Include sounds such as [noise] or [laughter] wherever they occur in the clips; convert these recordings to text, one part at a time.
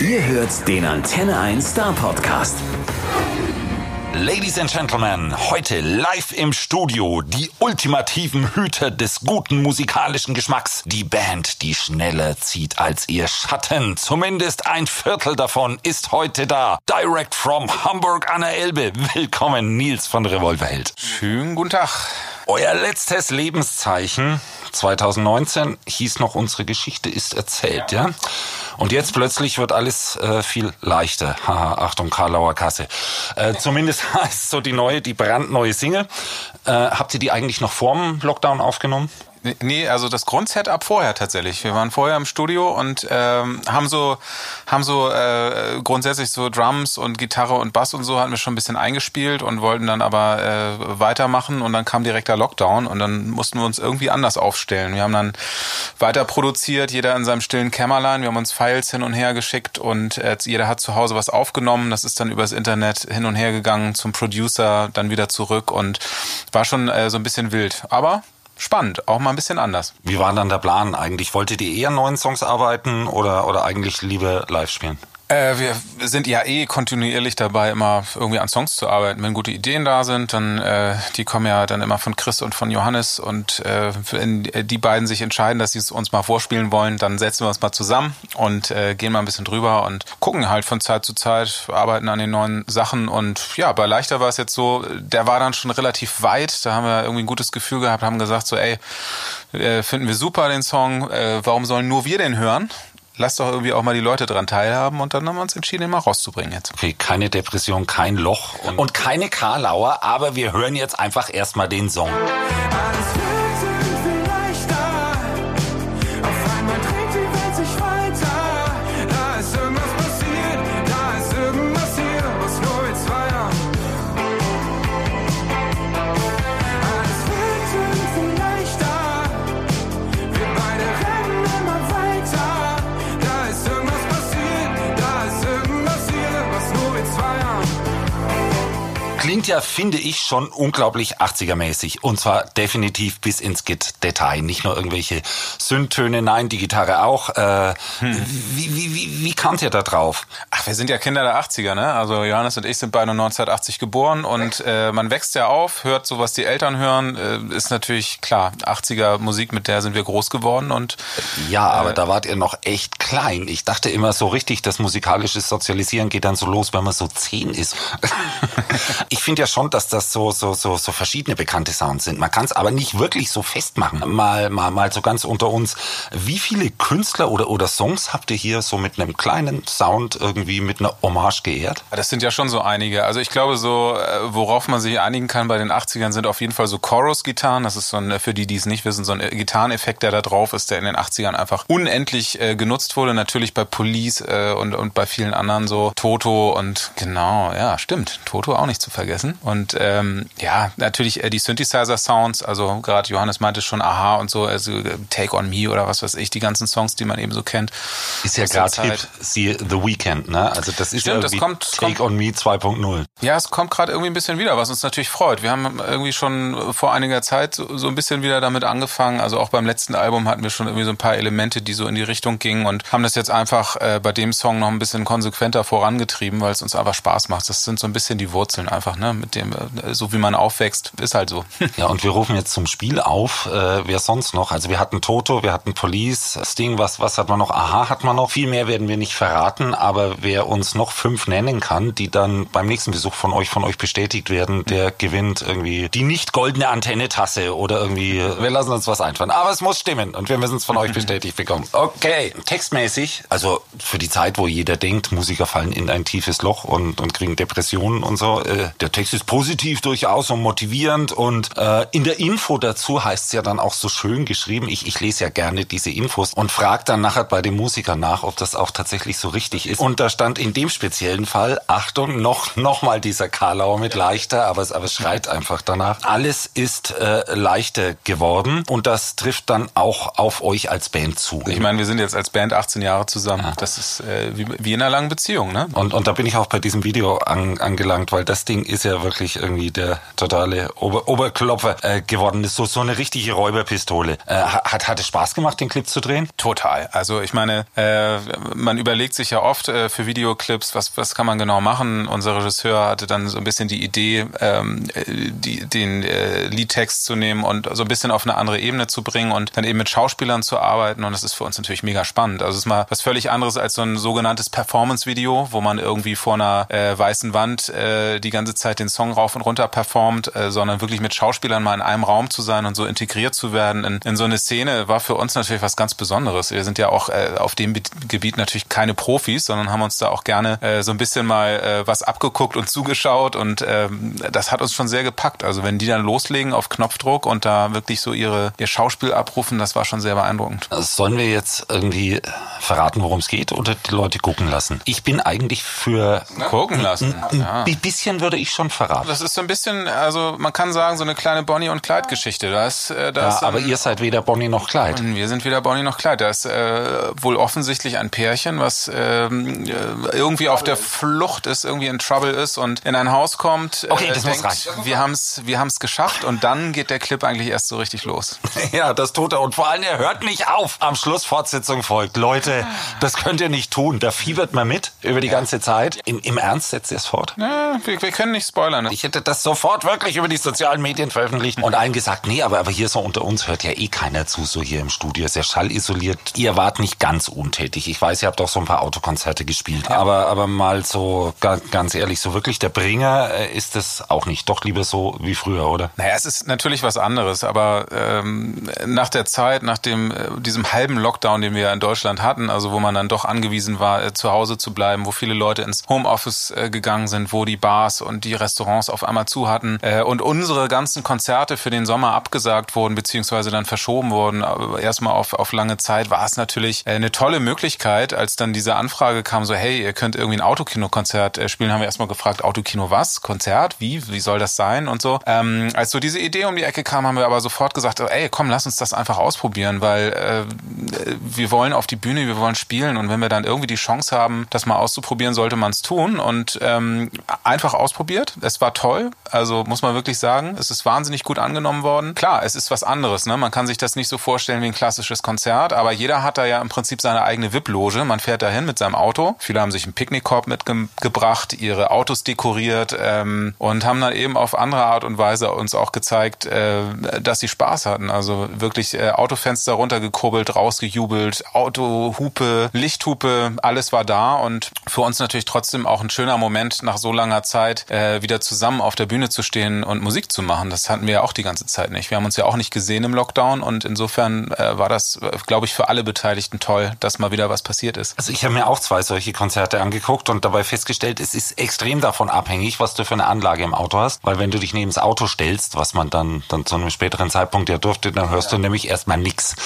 Ihr hört den Antenne 1 Star Podcast. Ladies and Gentlemen, heute live im Studio die ultimativen Hüter des guten musikalischen Geschmacks. Die Band, die schneller zieht als ihr Schatten. Zumindest ein Viertel davon ist heute da. Direct from Hamburg an der Elbe. Willkommen, Nils von Revolverheld. Schönen guten Tag. Euer letztes Lebenszeichen 2019 hieß noch unsere Geschichte ist erzählt, ja? Und jetzt plötzlich wird alles äh, viel leichter. [laughs] Haha, Achtung, Karlauer Kasse. Äh, zumindest [laughs] heißt so die neue, die brandneue Single. Äh, habt ihr die eigentlich noch vorm Lockdown aufgenommen? Nee, also das Grundsetup vorher tatsächlich. Wir waren vorher im Studio und ähm, haben so, haben so äh, grundsätzlich so Drums und Gitarre und Bass und so hatten wir schon ein bisschen eingespielt und wollten dann aber äh, weitermachen und dann kam direkt der Lockdown und dann mussten wir uns irgendwie anders aufstellen. Wir haben dann weiter produziert, jeder in seinem stillen Kämmerlein. Wir haben uns Files hin und her geschickt und äh, jeder hat zu Hause was aufgenommen. Das ist dann übers Internet hin und her gegangen zum Producer, dann wieder zurück und war schon äh, so ein bisschen wild. Aber spannend, auch mal ein bisschen anders. Wie war dann der Plan eigentlich? Wolltet ihr eher neuen Songs arbeiten oder, oder eigentlich lieber live spielen? Äh, wir sind ja eh kontinuierlich dabei, immer irgendwie an Songs zu arbeiten. Wenn gute Ideen da sind, dann äh, die kommen ja dann immer von Chris und von Johannes und äh, wenn die beiden sich entscheiden, dass sie es uns mal vorspielen wollen, dann setzen wir uns mal zusammen und äh, gehen mal ein bisschen drüber und gucken halt von Zeit zu Zeit, arbeiten an den neuen Sachen und ja, bei Leichter war es jetzt so, der war dann schon relativ weit, da haben wir irgendwie ein gutes Gefühl gehabt, haben gesagt so, ey, äh, finden wir super den Song, äh, warum sollen nur wir den hören? Lass doch irgendwie auch mal die Leute dran teilhaben und dann haben wir uns entschieden, ihn mal rauszubringen jetzt. Okay, keine Depression, kein Loch und, und keine Karlauer, aber wir hören jetzt einfach erstmal den Song. Alles ja, finde ich, schon unglaublich 80er-mäßig. Und zwar definitiv bis ins Detail. Nicht nur irgendwelche Sündtöne, nein, die Gitarre auch. Äh, hm. wie, wie, wie, wie kamt ihr da drauf? Ach, wir sind ja Kinder der 80er, ne? Also Johannes und ich sind beide 1980 geboren und äh, man wächst ja auf, hört so, was die Eltern hören. Äh, ist natürlich klar, 80er Musik, mit der sind wir groß geworden und Ja, aber äh, da wart ihr noch echt klein. Ich dachte immer so richtig, das musikalische Sozialisieren geht dann so los, wenn man so zehn ist. [laughs] ich finde ja schon, dass das so, so, so, so verschiedene bekannte Sounds sind. Man kann es aber nicht wirklich so festmachen. Mal, mal, mal so ganz unter uns. Wie viele Künstler oder, oder Songs habt ihr hier so mit einem kleinen Sound irgendwie mit einer Hommage geehrt? Das sind ja schon so einige. Also ich glaube so, äh, worauf man sich einigen kann bei den 80ern sind auf jeden Fall so Chorus-Gitarren. Das ist so ein, für die, die es nicht wissen, so ein Gitarreneffekt, der da drauf ist, der in den 80ern einfach unendlich äh, genutzt wurde. Natürlich bei Police äh, und, und bei vielen anderen so Toto und genau, ja, stimmt. Toto auch nicht zu vergessen vergessen. Und ähm, ja, natürlich äh, die Synthesizer-Sounds, also gerade Johannes meinte schon Aha und so, also äh, Take on Me oder was weiß ich, die ganzen Songs, die man eben so kennt. Ist ja gerade siehe The Weekend, ne? Also das ist Stimmt, das kommt, Take kommt, on Me 2.0. Ja, es kommt gerade irgendwie ein bisschen wieder, was uns natürlich freut. Wir haben irgendwie schon vor einiger Zeit so, so ein bisschen wieder damit angefangen. Also auch beim letzten Album hatten wir schon irgendwie so ein paar Elemente, die so in die Richtung gingen und haben das jetzt einfach äh, bei dem Song noch ein bisschen konsequenter vorangetrieben, weil es uns einfach Spaß macht. Das sind so ein bisschen die Wurzeln einfach ne? Mit dem, äh, so wie man aufwächst, ist halt so. [laughs] Ja, und wir rufen jetzt zum Spiel auf. Äh, wer sonst noch? Also wir hatten Toto, wir hatten Police, Sting, was, was hat man noch? Aha hat man noch. Viel mehr werden wir nicht verraten, aber wer uns noch fünf nennen kann, die dann beim nächsten Besuch von euch, von euch bestätigt werden, der gewinnt irgendwie die nicht goldene Antenne-Tasse oder irgendwie, wir lassen uns was einfallen. Aber es muss stimmen und wir müssen es von euch [laughs] bestätigt bekommen. Okay, textmäßig, also für die Zeit, wo jeder denkt, Musiker fallen in ein tiefes Loch und, und kriegen Depressionen und so, äh, der Text ist positiv durchaus und motivierend und äh, in der Info dazu heißt es ja dann auch so schön geschrieben. Ich, ich lese ja gerne diese Infos und frage dann nachher bei dem Musiker nach, ob das auch tatsächlich so richtig ist. Und da stand in dem speziellen Fall, Achtung, noch, noch mal dieser Karlauer mit leichter, aber es, aber es schreit einfach danach. Alles ist äh, leichter geworden und das trifft dann auch auf euch als Band zu. Ich meine, wir sind jetzt als Band 18 Jahre zusammen. Ja. Das ist äh, wie, wie in einer langen Beziehung, ne? Und, und da bin ich auch bei diesem Video an, angelangt, weil das Ding ist ist ja wirklich irgendwie der totale Ober Oberklopfer äh, geworden. Ist so, so eine richtige Räuberpistole. Äh, hat, hat es Spaß gemacht, den Clip zu drehen? Total. Also ich meine, äh, man überlegt sich ja oft äh, für Videoclips, was, was kann man genau machen. Unser Regisseur hatte dann so ein bisschen die Idee, ähm, die, den äh, Liedtext zu nehmen und so ein bisschen auf eine andere Ebene zu bringen und dann eben mit Schauspielern zu arbeiten. Und das ist für uns natürlich mega spannend. Also es ist mal was völlig anderes als so ein sogenanntes Performance-Video, wo man irgendwie vor einer äh, weißen Wand äh, die ganze Zeit den Song rauf und runter performt, äh, sondern wirklich mit Schauspielern mal in einem Raum zu sein und so integriert zu werden in, in so eine Szene, war für uns natürlich was ganz Besonderes. Wir sind ja auch äh, auf dem Gebiet natürlich keine Profis, sondern haben uns da auch gerne äh, so ein bisschen mal äh, was abgeguckt und zugeschaut und ähm, das hat uns schon sehr gepackt. Also wenn die dann loslegen auf Knopfdruck und da wirklich so ihre ihr Schauspiel abrufen, das war schon sehr beeindruckend. Sollen wir jetzt irgendwie verraten, worum es geht oder die Leute gucken lassen? Ich bin eigentlich für gucken lassen. Ein, ein ja. bisschen würde ich schon verraten. Das ist so ein bisschen, also man kann sagen, so eine kleine Bonnie und Clyde Geschichte. Da ist, äh, da ja, ist aber ihr seid weder Bonnie noch Clyde. Wir sind weder Bonnie noch Clyde. Da ist äh, wohl offensichtlich ein Pärchen, was ähm, äh, irgendwie auf der Flucht ist, irgendwie in Trouble ist und in ein Haus kommt. Äh, okay, das denkt, muss reichen. Wir haben es wir haben's geschafft und dann geht der Clip eigentlich erst so richtig los. [laughs] ja, das tut er. Und vor allem, er hört nicht auf. Am Schluss Fortsetzung folgt. Leute, das könnt ihr nicht tun. Da fiebert man mit über die ja. ganze Zeit. Im, Im Ernst setzt ihr es fort? Ja, wir, wir können nicht spoilern. Ich hätte das sofort wirklich über die sozialen Medien veröffentlicht und allen gesagt, nee, aber, aber hier so unter uns hört ja eh keiner zu, so hier im Studio. Ist ja schallisoliert. Ihr wart nicht ganz untätig. Ich weiß, ihr habt auch so ein paar Autokonzerte gespielt. Ja. Aber, aber mal so ganz ehrlich, so wirklich der Bringer äh, ist es auch nicht. Doch lieber so wie früher, oder? Naja, es ist natürlich was anderes, aber ähm, nach der Zeit, nach dem, äh, diesem halben Lockdown, den wir in Deutschland hatten, also wo man dann doch angewiesen war, äh, zu Hause zu bleiben, wo viele Leute ins Homeoffice gegangen sind, wo die Bars und die Restaurants auf einmal zu hatten äh, und unsere ganzen Konzerte für den Sommer abgesagt wurden, beziehungsweise dann verschoben wurden, aber erstmal auf, auf lange Zeit, war es natürlich äh, eine tolle Möglichkeit, als dann diese Anfrage kam, so hey, ihr könnt irgendwie ein Autokino-Konzert äh, spielen, haben wir erstmal gefragt, Autokino was? Konzert? Wie? Wie soll das sein? Und so. Ähm, als so diese Idee um die Ecke kam, haben wir aber sofort gesagt, ey, komm, lass uns das einfach ausprobieren, weil äh, wir wollen auf die Bühne, wir wollen spielen und wenn wir dann irgendwie die Chance haben, das mal auszuprobieren, sollte man es tun und ähm, einfach ausprobiert. Es war toll, also muss man wirklich sagen, es ist wahnsinnig gut angenommen worden. Klar, es ist was anderes, ne? Man kann sich das nicht so vorstellen wie ein klassisches Konzert, aber jeder hat da ja im Prinzip seine eigene VIP-Loge. Man fährt dahin mit seinem Auto. Viele haben sich einen Picknickkorb mitgebracht, ihre Autos dekoriert ähm, und haben dann eben auf andere Art und Weise uns auch gezeigt, äh, dass sie Spaß hatten. Also wirklich äh, Autofenster runtergekurbelt, rausgejubelt, Autohupe, Lichthupe, alles war da und für uns natürlich trotzdem auch ein schöner Moment nach so langer Zeit äh, wieder zusammen auf der Bühne zu stehen und Musik zu machen. Das hatten wir ja auch die ganze Zeit nicht. Wir haben uns ja auch nicht gesehen im Lockdown und insofern äh, war das, äh, glaube ich, für alle Beteiligten toll, dass mal wieder was passiert ist. Also ich habe mir auch zwei solche Konzerte angeguckt und dabei festgestellt, es ist extrem davon abhängig, was du für eine Anlage im Auto hast, weil wenn du dich neben das Auto stellst, was man dann, dann zu einem späteren Zeitpunkt ja durfte, dann hörst ja. du nämlich erstmal nix.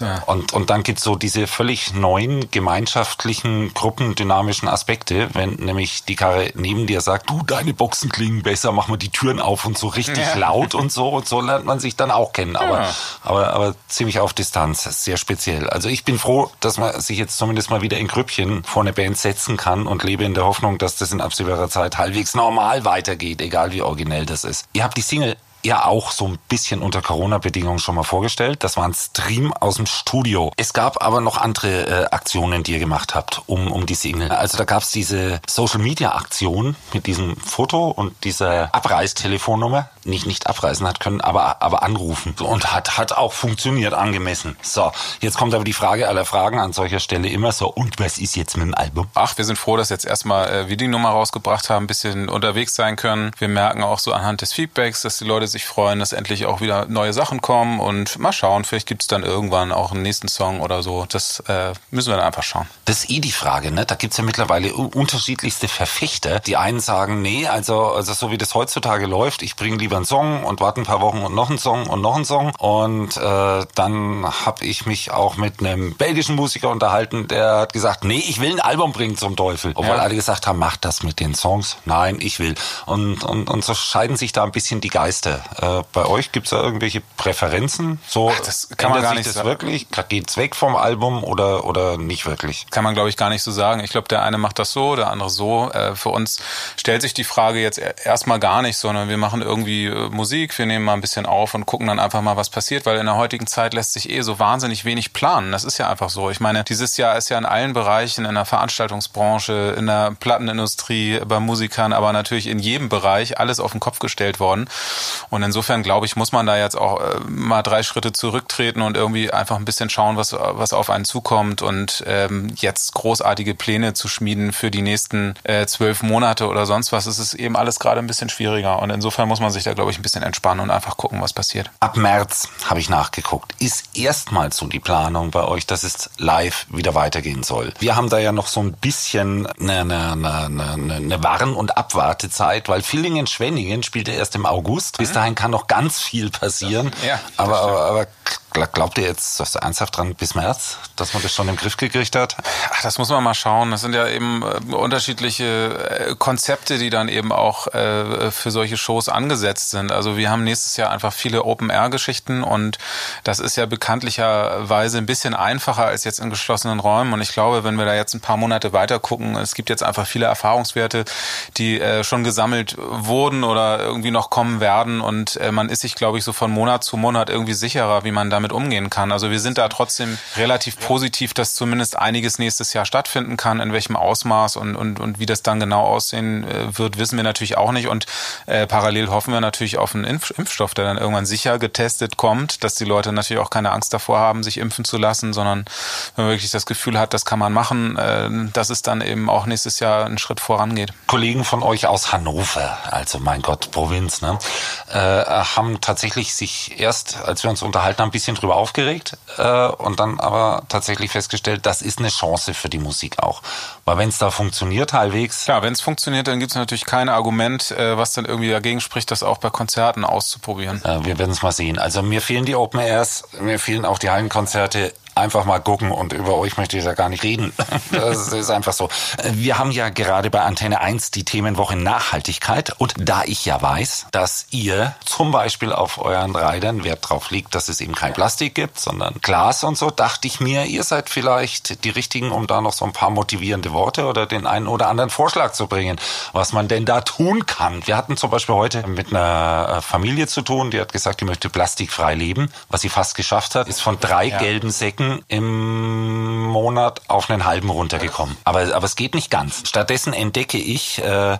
Ja. Und, und dann gibt's so diese völlig neuen gemeinschaftlichen, gruppendynamischen Aspekte, wenn nämlich die Karre neben dir sagt, du, deine Boxen klingen besser, mach mal die Türen auf und so richtig ja. laut und so und so lernt man sich dann auch kennen, aber, aber, aber ziemlich auf Distanz, sehr speziell. Also ich bin froh, dass man sich jetzt zumindest mal wieder in Grüppchen vor eine Band setzen kann und lebe in der Hoffnung, dass das in absehbarer Zeit halbwegs normal weitergeht, egal wie originell das ist. Ihr habt die Single ja auch so ein bisschen unter Corona-Bedingungen schon mal vorgestellt. Das war ein Stream aus dem Studio. Es gab aber noch andere äh, Aktionen, die ihr gemacht habt, um, um die Single. Also da gab es diese Social-Media-Aktion mit diesem Foto und dieser Abreißtelefonnummer. Nicht nicht abreißen hat können, aber, aber anrufen. Und hat, hat auch funktioniert, angemessen. So, jetzt kommt aber die Frage aller Fragen an solcher Stelle immer so, und was ist jetzt mit dem Album? Ach, wir sind froh, dass jetzt erstmal äh, wir die Nummer rausgebracht haben, ein bisschen unterwegs sein können. Wir merken auch so anhand des Feedbacks, dass die Leute sich freuen, dass endlich auch wieder neue Sachen kommen und mal schauen, vielleicht gibt es dann irgendwann auch einen nächsten Song oder so. Das äh, müssen wir dann einfach schauen. Das ist eh die Frage, ne? Da gibt's ja mittlerweile unterschiedlichste Verfechter. Die einen sagen, nee, also, also so wie das heutzutage läuft, ich bringe lieber lieber einen Song und warte ein paar Wochen und noch einen Song und noch einen Song. Und äh, dann habe ich mich auch mit einem belgischen Musiker unterhalten, der hat gesagt, nee, ich will ein Album bringen zum Teufel. Obwohl ja. alle gesagt haben, mach das mit den Songs. Nein, ich will. Und, und, und so scheiden sich da ein bisschen die Geister. Äh, bei euch gibt's da irgendwelche Präferenzen? So Ach, das kann man gar nicht das sagen. wirklich? Geht's weg vom Album oder, oder nicht wirklich? Kann man, glaube ich, gar nicht so sagen. Ich glaube, der eine macht das so, der andere so. Äh, für uns stellt sich die Frage jetzt erstmal gar nicht, sondern wir machen irgendwie äh, Musik, wir nehmen mal ein bisschen auf und gucken dann einfach mal, was passiert, weil in der heutigen Zeit lässt sich eh so wahnsinnig wenig planen. Das ist ja einfach so. Ich meine, dieses Jahr ist ja in allen Bereichen, in der Veranstaltungsbranche, in der Plattenindustrie, bei Musikern, aber natürlich in jedem Bereich alles auf den Kopf gestellt worden. Und insofern glaube ich, muss man da jetzt auch äh, mal drei Schritte zurücktreten und irgendwie einfach ein bisschen schauen, was, was auf einen zukommt und ähm, jetzt großartige Pläne zu schmieden für die nächsten äh, zwölf Monate oder sonst was. Es ist eben alles gerade ein bisschen schwieriger. Und insofern muss man sich da, glaube ich, ein bisschen entspannen und einfach gucken, was passiert. Ab März habe ich nachgeguckt. Ist erstmals so die Planung bei euch, dass es live wieder weitergehen soll. Wir haben da ja noch so ein bisschen eine, eine, eine, eine Warn- und Abwartezeit, weil Villingen-Schwenningen spielt ja erst im August. Bis dahin kann noch ganz viel passieren. Ja, aber, aber, aber Glaubt ihr jetzt das ernsthaft dran bis März, dass man das schon im Griff gekriegt hat? Ach, das muss man mal schauen. Das sind ja eben äh, unterschiedliche äh, Konzepte, die dann eben auch äh, für solche Shows angesetzt sind. Also wir haben nächstes Jahr einfach viele Open-Air-Geschichten und das ist ja bekanntlicherweise ein bisschen einfacher als jetzt in geschlossenen Räumen. Und ich glaube, wenn wir da jetzt ein paar Monate weiter gucken, es gibt jetzt einfach viele Erfahrungswerte, die schon gesammelt wurden oder irgendwie noch kommen werden und man ist sich, glaube ich, so von Monat zu Monat irgendwie sicherer, wie man damit damit umgehen kann. Also wir sind da trotzdem relativ positiv, dass zumindest einiges nächstes Jahr stattfinden kann. In welchem Ausmaß und, und, und wie das dann genau aussehen äh, wird, wissen wir natürlich auch nicht. Und äh, parallel hoffen wir natürlich auf einen Impf Impfstoff, der dann irgendwann sicher getestet kommt, dass die Leute natürlich auch keine Angst davor haben, sich impfen zu lassen, sondern wenn man wirklich das Gefühl hat, das kann man machen, äh, dass es dann eben auch nächstes Jahr einen Schritt vorangeht. Kollegen von euch aus Hannover, also mein Gott, Provinz, ne, äh, haben tatsächlich sich erst, als wir uns unterhalten haben, ein bisschen bisschen drüber aufgeregt äh, und dann aber tatsächlich festgestellt, das ist eine Chance für die Musik auch. Weil wenn es da funktioniert halbwegs. Ja, wenn es funktioniert, dann gibt es natürlich kein Argument, äh, was dann irgendwie dagegen spricht, das auch bei Konzerten auszuprobieren. Äh, wir werden es mal sehen. Also mir fehlen die Open Airs, mir fehlen auch die Hallenkonzerte einfach mal gucken und über euch möchte ich da gar nicht reden. [laughs] Das ist einfach so. Wir haben ja gerade bei Antenne 1 die Themenwoche Nachhaltigkeit und da ich ja weiß, dass ihr zum Beispiel auf euren Ridern Wert drauf legt, dass es eben kein Plastik gibt, sondern Glas und so, dachte ich mir, ihr seid vielleicht die Richtigen, um da noch so ein paar motivierende Worte oder den einen oder anderen Vorschlag zu bringen, was man denn da tun kann. Wir hatten zum Beispiel heute mit einer äh, Familie zu tun, die hat gesagt, die möchte plastikfrei leben. Was sie fast geschafft hat, ist von drei ja. gelben Säcken Minuten im Monat auf einen halben runtergekommen. Aber, aber es geht nicht ganz. Stattdessen entdecke ich äh, äh,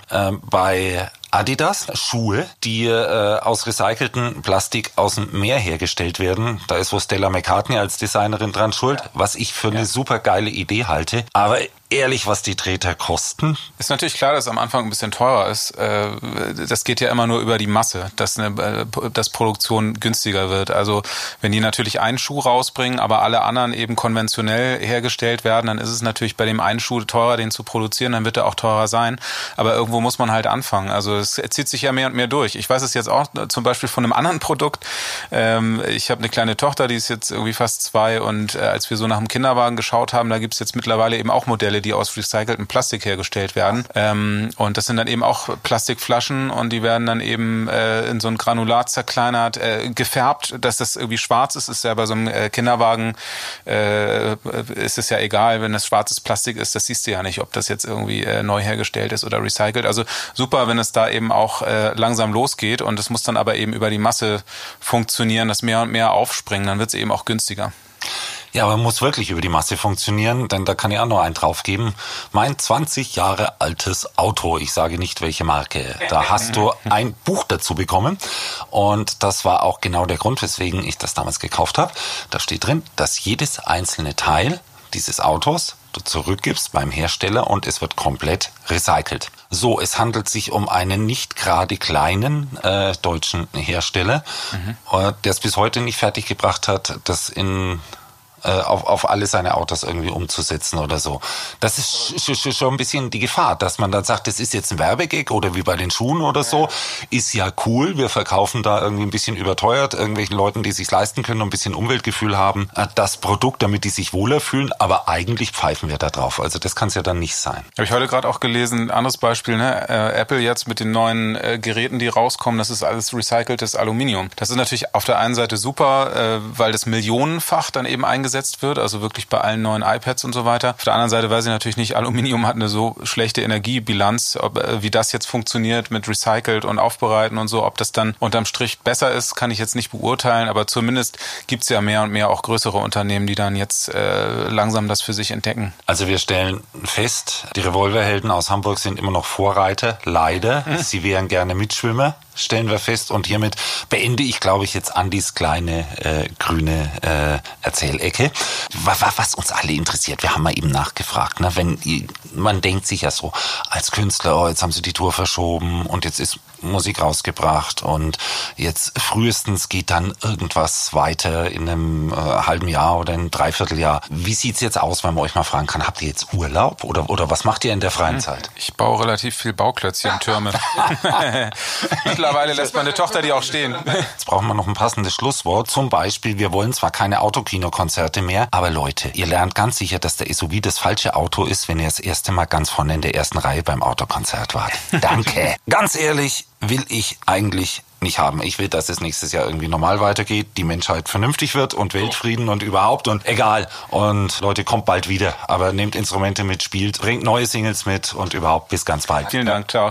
bei Adidas Schuhe, die äh, aus recyceltem Plastik aus dem Meer hergestellt werden. Da ist wo Stella McCartney als Designerin dran schuld, was ich für eine super geile Idee halte. Aber ehrlich, was die Treter kosten? Ist natürlich klar, dass es am Anfang ein bisschen teurer ist. Äh, das geht ja immer nur über die Masse, dass, eine, äh, dass Produktion günstiger wird. Also wenn die natürlich einen Schuh rausbringen, aber alle anderen eben konventionell hergestellt werden, dann ist es natürlich bei dem einen Schuh teurer, den zu produzieren, dann wird er auch teurer sein. Aber irgendwo muss man halt anfangen. Also es zieht sich ja mehr und mehr durch. Ich weiß es jetzt auch zum Beispiel von einem anderen Produkt. Ähm, ich habe eine kleine Tochter, die ist jetzt irgendwie fast zwei und äh, als wir so nach dem Kinderwagen geschaut haben, da gibt es jetzt mittlerweile eben auch Modelle, die aus recyceltem Plastik hergestellt werden. Ähm, und das sind dann eben auch Plastikflaschen und die werden dann eben äh, in so ein Granulat zerkleinert, äh, gefärbt, dass das irgendwie schwarz ist. Ist ja bei so einem Kinderwagen ist es ja egal, wenn das schwarzes Plastik ist, das siehst du ja nicht, ob das jetzt irgendwie neu hergestellt ist oder recycelt. Also super, wenn es da eben auch äh, langsam losgeht und es muss dann aber eben über die Masse funktionieren, dass mehr und mehr aufspringen, dann wird es eben auch günstiger. Ja, aber muss wirklich über die Masse funktionieren, denn da kann ich auch noch einen draufgeben. Mein 20 Jahre altes Auto, ich sage nicht welche Marke, da hast du [laughs] ein Buch dazu bekommen und das war auch genau der Grund, weswegen ich das damals gekauft habe. Da steht drin, dass jedes einzelne Teil dieses Autos du zurückgibst beim Hersteller und es wird komplett recycelt. So, es handelt sich um einen nicht gerade kleinen äh, deutschen Hersteller, mhm. äh, der es bis heute nicht fertiggebracht hat, das in äh, auf, auf alle seine Autos irgendwie umzusetzen oder so. Das ist schon ein bisschen die Gefahr, dass man dann sagt, das ist jetzt ein Werbegag oder wie bei den Schuhen oder so, ist ja cool, wir verkaufen da irgendwie ein bisschen überteuert irgendwelchen Leuten, die sich leisten können und ein bisschen Umweltgefühl haben, äh, das Produkt, damit die sich wohler fühlen, aber eigentlich pfeifen wir da drauf. Also das kann es ja dann nicht sein. Habe ich heute gerade auch gelesen, anderes Beispiel, ne? Äh, Apple jetzt mit den neuen äh, Geräten, die rauskommen, das ist alles recyceltes Aluminium. Das ist natürlich auf der einen Seite super, äh, weil das millionenfach dann eben eingesetzt wird, also wirklich bei allen neuen iPads und so weiter. Auf der anderen Seite weiß ich natürlich nicht, Aluminium hat eine so schlechte Energiebilanz, ob, äh, wie das jetzt funktioniert mit recycelt und aufbereiten und so, ob das dann unterm Strich besser ist, kann ich jetzt nicht beurteilen, aber zumindest gibt's ja mehr und mehr auch größere Unternehmen, die dann jetzt äh, langsam das für sich entdecken. Also wir stellen fest, die Revolverhelden aus Hamburg sind immer noch Vorreiter, leider. Mhm. Sie wären gerne Mitschwimmer stellen wir fest. Und hiermit beende ich, glaube ich, jetzt Andis kleine äh, grüne äh, Erzählecke. Was, was uns alle interessiert, wir haben mal eben nachgefragt. Ne? Wenn man denkt sich ja so als Künstler, oh, jetzt haben sie die Tour verschoben und jetzt ist Musik rausgebracht und jetzt frühestens geht dann irgendwas weiter in einem äh, halben Jahr oder in Dreivierteljahr. Wie sieht's jetzt aus, wenn man euch mal fragen kann, habt ihr jetzt Urlaub oder, oder was macht ihr in der freien hm. Zeit? Ich baue relativ viel Bauklötzchen, Türme. [laughs] [laughs] [laughs] Mittlerweile lässt meine Tochter die auch stehen. Jetzt brauchen wir noch ein passendes Schlusswort. Zum Beispiel, wir wollen zwar keine Autokinokonzerte mehr, aber Leute, ihr lernt ganz sicher, dass der SUV das falsche Auto ist, wenn ihr das erste Mal ganz vorne in der ersten Reihe beim Autokonzert wart. Danke. [laughs] ganz ehrlich, will ich eigentlich nicht haben. Ich will, dass es nächstes Jahr irgendwie normal weitergeht, die Menschheit vernünftig wird und Weltfrieden und überhaupt und egal. Und Leute, kommt bald wieder. Aber nehmt Instrumente mit, spielt, bringt neue Singles mit und überhaupt bis ganz bald. Vielen Dank, ciao.